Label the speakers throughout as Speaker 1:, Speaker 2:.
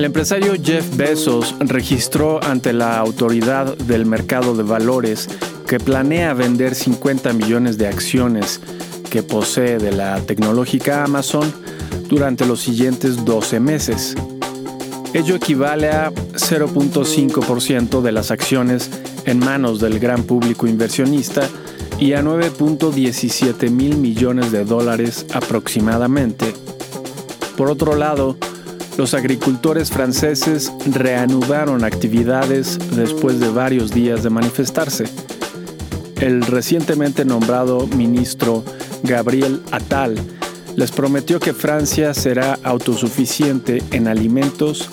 Speaker 1: El empresario Jeff Bezos registró ante la Autoridad del Mercado de Valores que planea vender 50 millones de acciones que posee de la tecnológica Amazon durante los siguientes 12 meses. Ello equivale a 0.5% de las acciones en manos del gran público inversionista y a 9.17 mil millones de dólares aproximadamente. Por otro lado, los agricultores franceses reanudaron actividades después de varios días de manifestarse. El recientemente nombrado ministro Gabriel Attal les prometió que Francia será autosuficiente en alimentos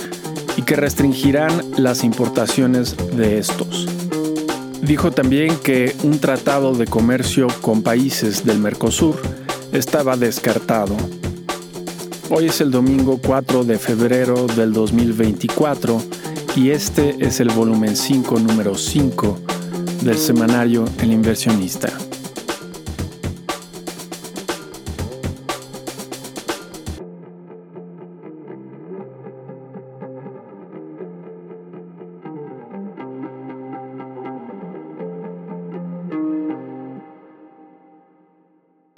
Speaker 1: y que restringirán las importaciones de estos. Dijo también que un tratado de comercio con países del Mercosur estaba descartado. Hoy es el domingo 4 de febrero del 2024 y este es el volumen 5 número 5 del semanario El inversionista.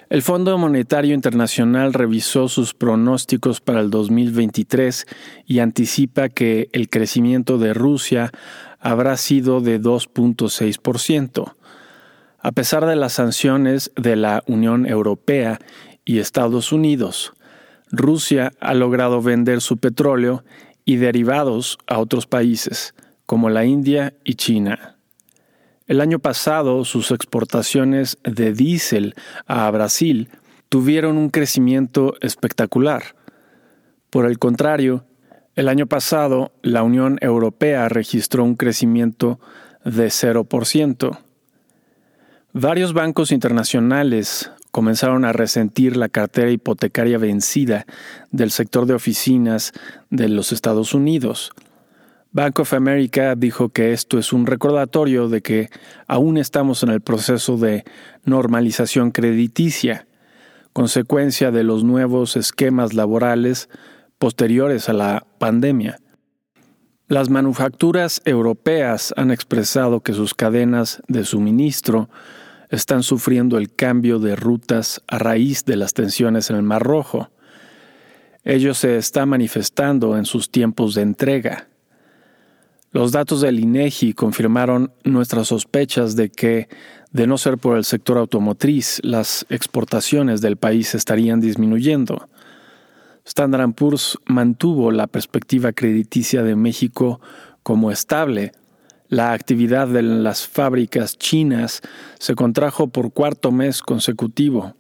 Speaker 1: El Fondo Monetario Internacional revisó sus pronósticos para el 2023 y anticipa que el crecimiento de Rusia habrá sido de 2.6%. A pesar de las sanciones de la Unión Europea y Estados Unidos, Rusia ha logrado vender su petróleo y derivados a otros países, como la India y China. El año pasado sus exportaciones de diésel a Brasil tuvieron un crecimiento espectacular. Por el contrario, el año pasado la Unión Europea registró un crecimiento de 0%. Varios bancos internacionales comenzaron a resentir la cartera hipotecaria vencida del sector de oficinas de los Estados Unidos, Bank of America dijo que esto es un recordatorio de que aún estamos en el proceso de normalización crediticia, consecuencia de los nuevos esquemas laborales posteriores a la pandemia. Las manufacturas europeas han expresado que sus cadenas de suministro están sufriendo el cambio de rutas a raíz de las tensiones en el Mar Rojo. Ello se está manifestando en sus tiempos de entrega. Los datos del INEGI confirmaron nuestras sospechas de que, de no ser por el sector automotriz, las exportaciones del país estarían disminuyendo. Standard Poor's mantuvo la perspectiva crediticia de México como estable. La actividad de las fábricas chinas se contrajo por cuarto mes consecutivo.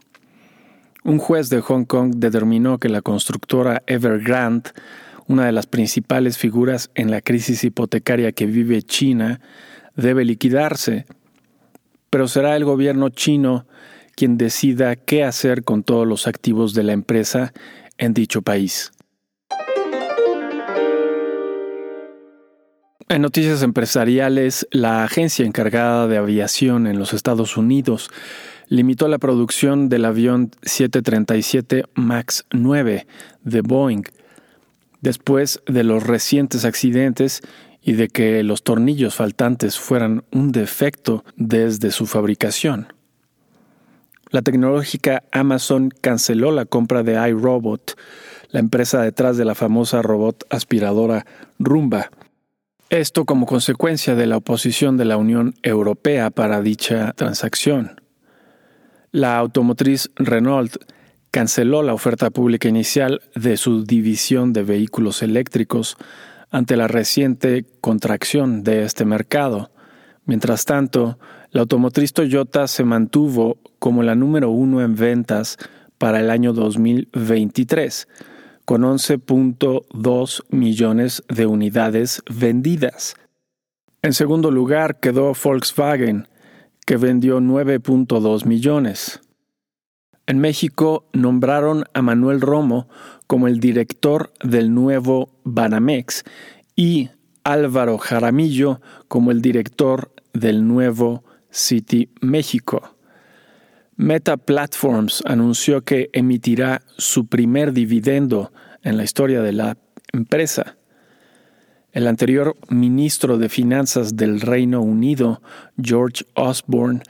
Speaker 1: Un juez de Hong Kong determinó que la constructora Evergrande una de las principales figuras en la crisis hipotecaria que vive China, debe liquidarse, pero será el gobierno chino quien decida qué hacer con todos los activos de la empresa en dicho país. En noticias empresariales, la agencia encargada de aviación en los Estados Unidos limitó la producción del avión 737 MAX 9 de Boeing después de los recientes accidentes y de que los tornillos faltantes fueran un defecto desde su fabricación. La tecnológica Amazon canceló la compra de iRobot, la empresa detrás de la famosa robot aspiradora Rumba. Esto como consecuencia de la oposición de la Unión Europea para dicha transacción. La automotriz Renault canceló la oferta pública inicial de su división de vehículos eléctricos ante la reciente contracción de este mercado. Mientras tanto, la automotriz Toyota se mantuvo como la número uno en ventas para el año 2023, con 11.2 millones de unidades vendidas. En segundo lugar quedó Volkswagen, que vendió 9.2 millones. En México nombraron a Manuel Romo como el director del nuevo Banamex y Álvaro Jaramillo como el director del nuevo City México. Meta Platforms anunció que emitirá su primer dividendo en la historia de la empresa. El anterior ministro de Finanzas del Reino Unido, George Osborne,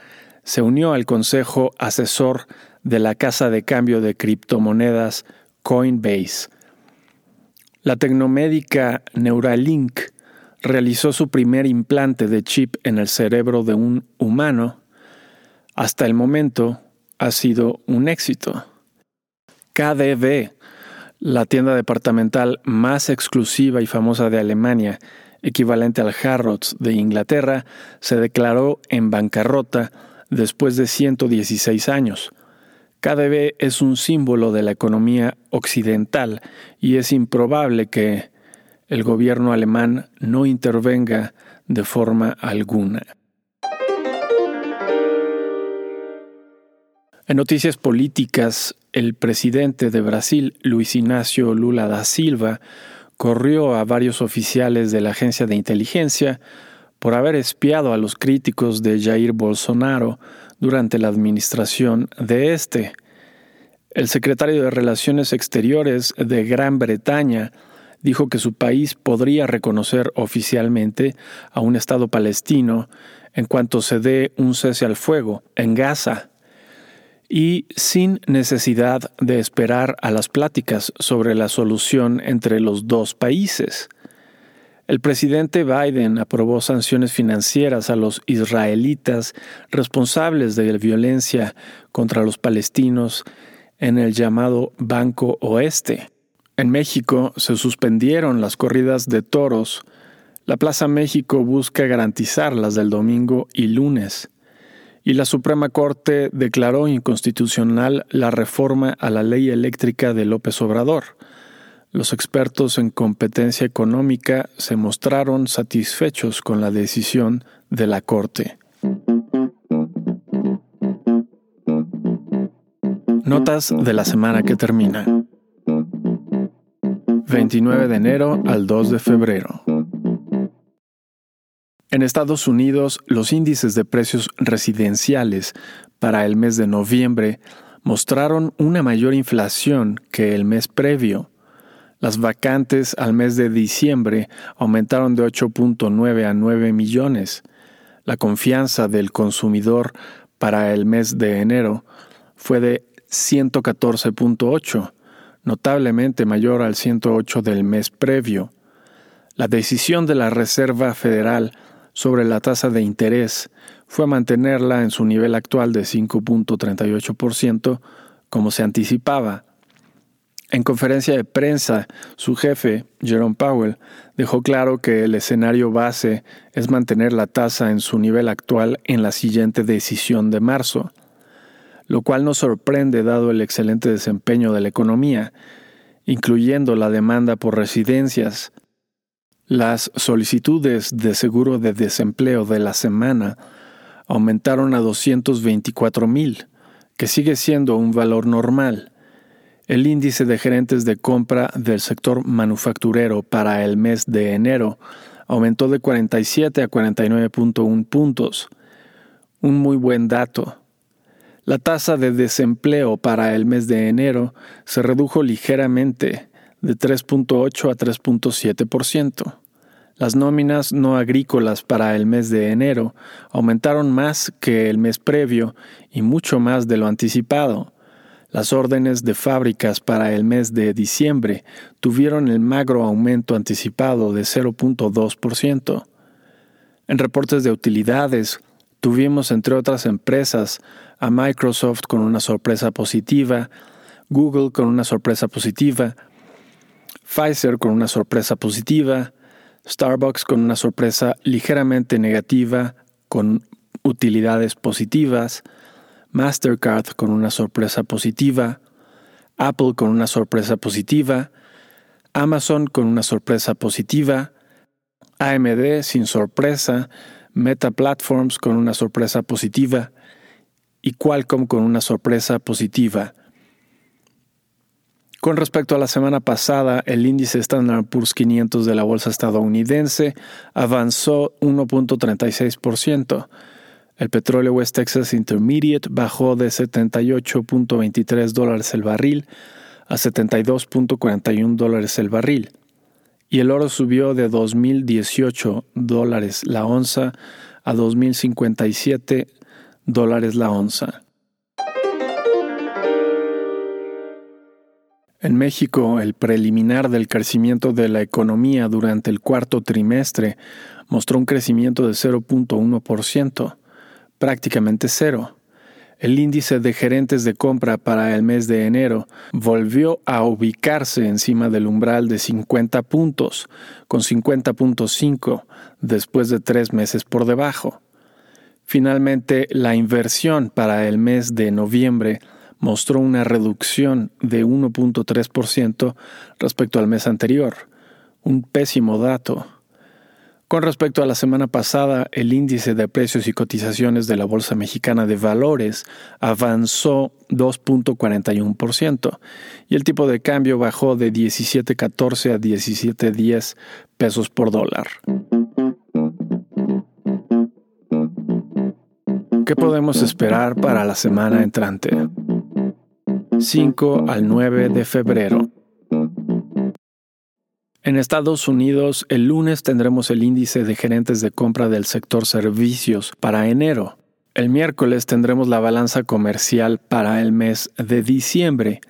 Speaker 1: se unió al consejo asesor de la casa de cambio de criptomonedas Coinbase. La tecnomédica Neuralink realizó su primer implante de chip en el cerebro de un humano. Hasta el momento ha sido un éxito. KDB, la tienda departamental más exclusiva y famosa de Alemania, equivalente al Harrods de Inglaterra, se declaró en bancarrota después de 116 años. KDB es un símbolo de la economía occidental y es improbable que el gobierno alemán no intervenga de forma alguna. En noticias políticas, el presidente de Brasil, Luis Ignacio Lula da Silva, corrió a varios oficiales de la agencia de inteligencia por haber espiado a los críticos de Jair Bolsonaro durante la administración de este. El secretario de Relaciones Exteriores de Gran Bretaña dijo que su país podría reconocer oficialmente a un Estado palestino en cuanto se dé un cese al fuego en Gaza y sin necesidad de esperar a las pláticas sobre la solución entre los dos países. El presidente Biden aprobó sanciones financieras a los israelitas responsables de la violencia contra los palestinos en el llamado Banco Oeste. En México se suspendieron las corridas de toros. La Plaza México busca garantizar las del domingo y lunes y la Suprema Corte declaró inconstitucional la reforma a la ley eléctrica de López Obrador. Los expertos en competencia económica se mostraron satisfechos con la decisión de la Corte. Notas de la semana que termina. 29 de enero al 2 de febrero. En Estados Unidos, los índices de precios residenciales para el mes de noviembre mostraron una mayor inflación que el mes previo. Las vacantes al mes de diciembre aumentaron de 8.9 a 9 millones. La confianza del consumidor para el mes de enero fue de 114.8, notablemente mayor al 108 del mes previo. La decisión de la Reserva Federal sobre la tasa de interés fue mantenerla en su nivel actual de 5.38%, como se anticipaba. En conferencia de prensa, su jefe, Jerome Powell, dejó claro que el escenario base es mantener la tasa en su nivel actual en la siguiente decisión de marzo, lo cual no sorprende dado el excelente desempeño de la economía, incluyendo la demanda por residencias, las solicitudes de seguro de desempleo de la semana aumentaron a 224 mil, que sigue siendo un valor normal. El índice de gerentes de compra del sector manufacturero para el mes de enero aumentó de 47 a 49.1 puntos, un muy buen dato. La tasa de desempleo para el mes de enero se redujo ligeramente de 3.8 a 3.7%. Las nóminas no agrícolas para el mes de enero aumentaron más que el mes previo y mucho más de lo anticipado. Las órdenes de fábricas para el mes de diciembre tuvieron el magro aumento anticipado de 0.2%. En reportes de utilidades, tuvimos entre otras empresas a Microsoft con una sorpresa positiva, Google con una sorpresa positiva, Pfizer con una sorpresa positiva, Starbucks con una sorpresa ligeramente negativa, con utilidades positivas, Mastercard con una sorpresa positiva, Apple con una sorpresa positiva, Amazon con una sorpresa positiva, AMD sin sorpresa, Meta Platforms con una sorpresa positiva y Qualcomm con una sorpresa positiva. Con respecto a la semana pasada, el índice Standard Poor's 500 de la bolsa estadounidense avanzó 1.36%. El petróleo West Texas Intermediate bajó de 78.23 dólares el barril a 72.41 dólares el barril. y el oro subió de 2.018 dólares la onza a 2.057 dólares la onza. En México, el preliminar del crecimiento de la economía durante el cuarto trimestre mostró un crecimiento de 0.1%, prácticamente cero. El índice de gerentes de compra para el mes de enero volvió a ubicarse encima del umbral de 50 puntos, con 50.5 después de tres meses por debajo. Finalmente, la inversión para el mes de noviembre mostró una reducción de 1.3% respecto al mes anterior, un pésimo dato. Con respecto a la semana pasada, el índice de precios y cotizaciones de la Bolsa Mexicana de Valores avanzó 2.41% y el tipo de cambio bajó de 17.14 a 17.10 pesos por dólar. ¿Qué podemos esperar para la semana entrante? 5 al 9 de febrero. En Estados Unidos, el lunes tendremos el índice de gerentes de compra del sector servicios para enero. El miércoles tendremos la balanza comercial para el mes de diciembre.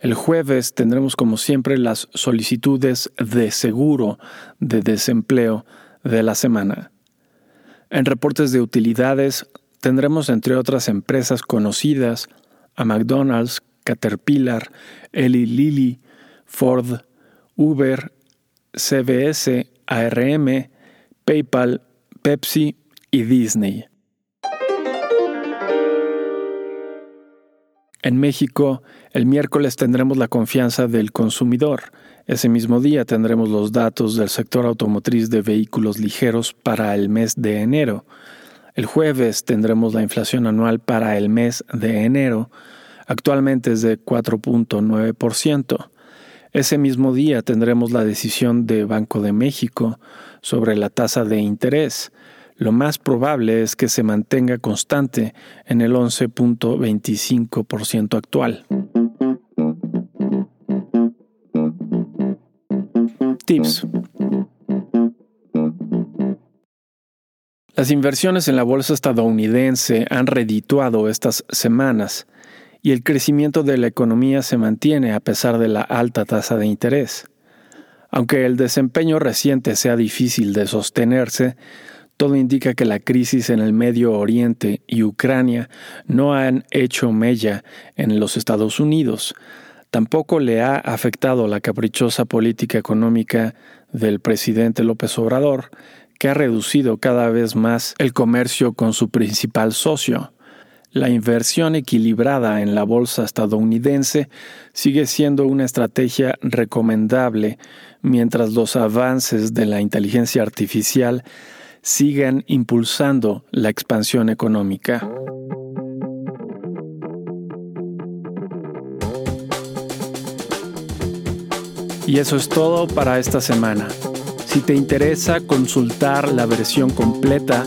Speaker 1: El jueves tendremos como siempre las solicitudes de seguro de desempleo de la semana. En reportes de utilidades tendremos entre otras empresas conocidas a McDonald's, Caterpillar, Eli Lilly, Ford, Uber, CBS, ARM, PayPal, Pepsi y Disney. En México, el miércoles tendremos la confianza del consumidor. Ese mismo día tendremos los datos del sector automotriz de vehículos ligeros para el mes de enero. El jueves tendremos la inflación anual para el mes de enero. Actualmente es de 4.9%. Ese mismo día tendremos la decisión de Banco de México sobre la tasa de interés. Lo más probable es que se mantenga constante en el 11.25% actual. Tips. Las inversiones en la bolsa estadounidense han redituado estas semanas y el crecimiento de la economía se mantiene a pesar de la alta tasa de interés. Aunque el desempeño reciente sea difícil de sostenerse, todo indica que la crisis en el Medio Oriente y Ucrania no han hecho mella en los Estados Unidos. Tampoco le ha afectado la caprichosa política económica del presidente López Obrador, que ha reducido cada vez más el comercio con su principal socio. La inversión equilibrada en la bolsa estadounidense sigue siendo una estrategia recomendable mientras los avances de la inteligencia artificial sigan impulsando la expansión económica. Y eso es todo para esta semana. Si te interesa consultar la versión completa,